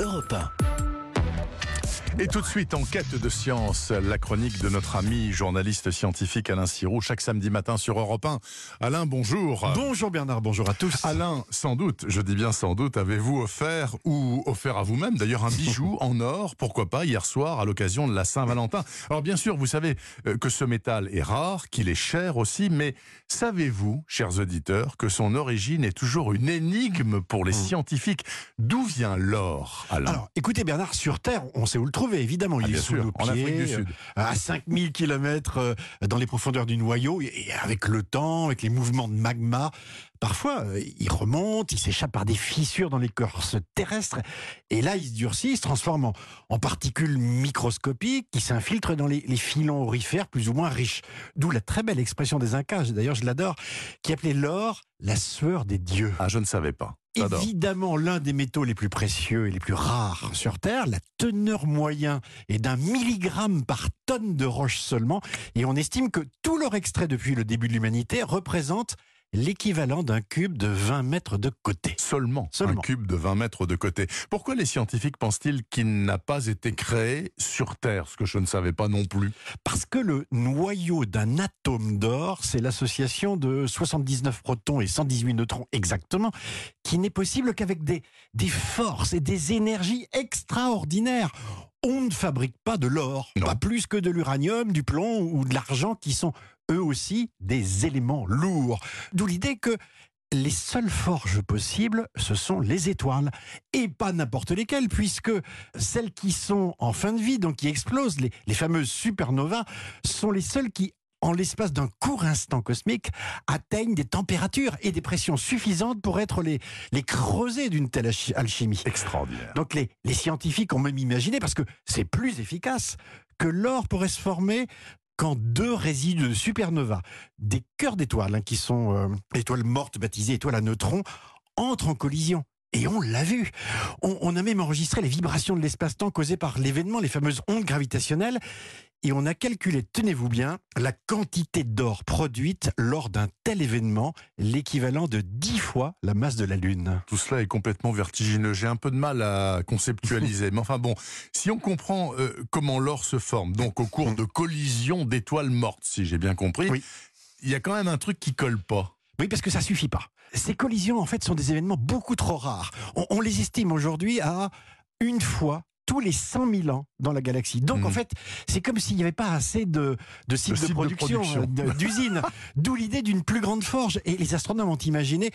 Europe 1. Et tout de suite, en quête de science, la chronique de notre ami journaliste scientifique Alain Sirou, chaque samedi matin sur Europe 1. Alain, bonjour. Bonjour Bernard, bonjour à tous. Alain, sans doute, je dis bien sans doute, avez-vous offert ou offert à vous-même d'ailleurs un bijou en or, pourquoi pas, hier soir à l'occasion de la Saint-Valentin? Alors bien sûr, vous savez euh, que ce métal est rare, qu'il est cher aussi, mais savez-vous, chers auditeurs, que son origine est toujours une énigme pour les Hmm. scientifiques? D'où vient l'or, Alain? Alors, écoutez Bernard, sur Terre, on sait où le évidemment. Ah, Il est sous sûr, nos en Afrique du pieds, Sud. euh, à 5000 km dans les profondeurs du noyau, et avec le temps, avec les mouvements de magma, parfois, euh, il remonte, il s'échappe par des fissures dans l'écorce terrestre, et là, il se durcit, il se transforme en, en particules microscopiques qui s'infiltrent dans les, les filons aurifères plus ou moins riches. D'où la très belle expression des Incas, d'ailleurs je l'adore, qui appelait l'or la sueur des dieux. Ah, je ne savais pas. Évidemment, l'un des métaux les plus précieux et les plus rares sur Terre, la teneur moyen est d'un milligramme par tonne de roche seulement, et on estime que tout leur extrait depuis le début de l'humanité représente l'équivalent d'un cube de 20 mètres de côté. Seulement, Seulement. un cube de 20 mètres de côté. Pourquoi les scientifiques pensent-ils qu'il n'a pas été créé sur Terre Ce que je ne savais pas non plus? Parce que le noyau d'un atome d'or, c'est l'association de 79 protons et 118 neutrons exactement, qui n'est possible qu'avec des, des forces et des énergies extraordinaires. On ne fabrique pas de l'or, pas plus que de l'uranium, du plomb ou de l'argent, qui sont eux aussi des éléments lourds. D'où l'idée que les seules forges possibles, ce sont les étoiles. Et pas n'importe lesquelles, puisque celles qui sont en fin de vie, donc qui explosent, les, les fameuses supernovas, sont les seules qui, en l'espace d'un court instant cosmique, atteignent des températures et des pressions suffisantes pour être les, les creusets d'une telle alchi- alchimie. Extraordinaire. Donc les, les scientifiques ont même imaginé, parce que c'est plus efficace, que l'or pourrait se former quand deux résidus de supernova, des cœurs d'étoiles, hein, qui sont euh, étoiles mortes baptisées étoiles à neutrons, entrent en collision. Et on l'a vu. On, on a même enregistré les vibrations de l'espace-temps causées par l'événement, les fameuses ondes gravitationnelles. Et on a calculé, tenez-vous bien, la quantité d'or produite lors d'un tel événement, l'équivalent de 10 fois la masse de la Lune. Tout cela est complètement vertigineux. J'ai un peu de mal à conceptualiser. Mais enfin bon, si on comprend euh, comment l'or se forme, donc au cours de collisions d'étoiles mortes, si j'ai bien compris, Oui. il y a quand même un truc qui colle pas. Oui, parce que ça suffit pas. Ces collisions, en fait, sont des événements beaucoup trop rares. On, on les estime aujourd'hui à une fois tous les 100 000 ans dans la galaxie. Donc, en fait, c'est comme s'il n'y avait pas assez de, de sites De de, production, euh, d'usines. D'où l'idée d'une plus grande forge. Et les astronomes ont imaginé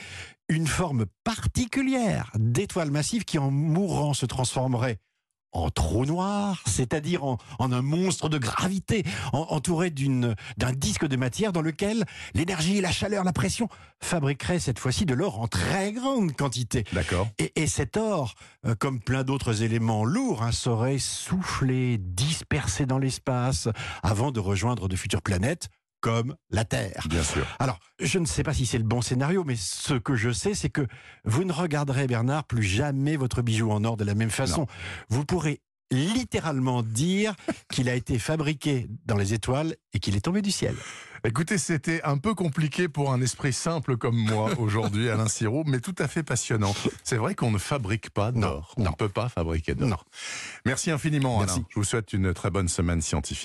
une forme particulière d'étoiles massives qui, en mourant, se transformerait en trou noir, c'est-à-dire en, en un monstre de gravité, en- entouré d'une- d'un disque de matière dans lequel l'énergie, la chaleur, la pression fabriqueraient cette fois-ci de l'or en très grande quantité. D'accord Et, et cet or, euh, comme plein d'autres éléments lourds, hein, serait soufflé, dispersé dans l'espace, avant de rejoindre de futures planètes comme la Terre. Bien sûr. Alors, je ne sais pas si c'est le bon scénario, mais ce que je sais, c'est que vous ne regarderez, Bernard, plus jamais votre bijou en or de la même façon. Vous pourrez littéralement dire qu'il a été fabriqué dans les étoiles et qu'il est tombé du ciel. Écoutez, c'était un peu compliqué pour un esprit simple comme moi aujourd'hui, Alain Sirou, mais tout à fait passionnant. C'est vrai qu'on ne fabrique pas d'or. On ne peut pas fabriquer d'or. Merci infiniment, Merci. Alain. Je vous souhaite une très bonne semaine scientifique.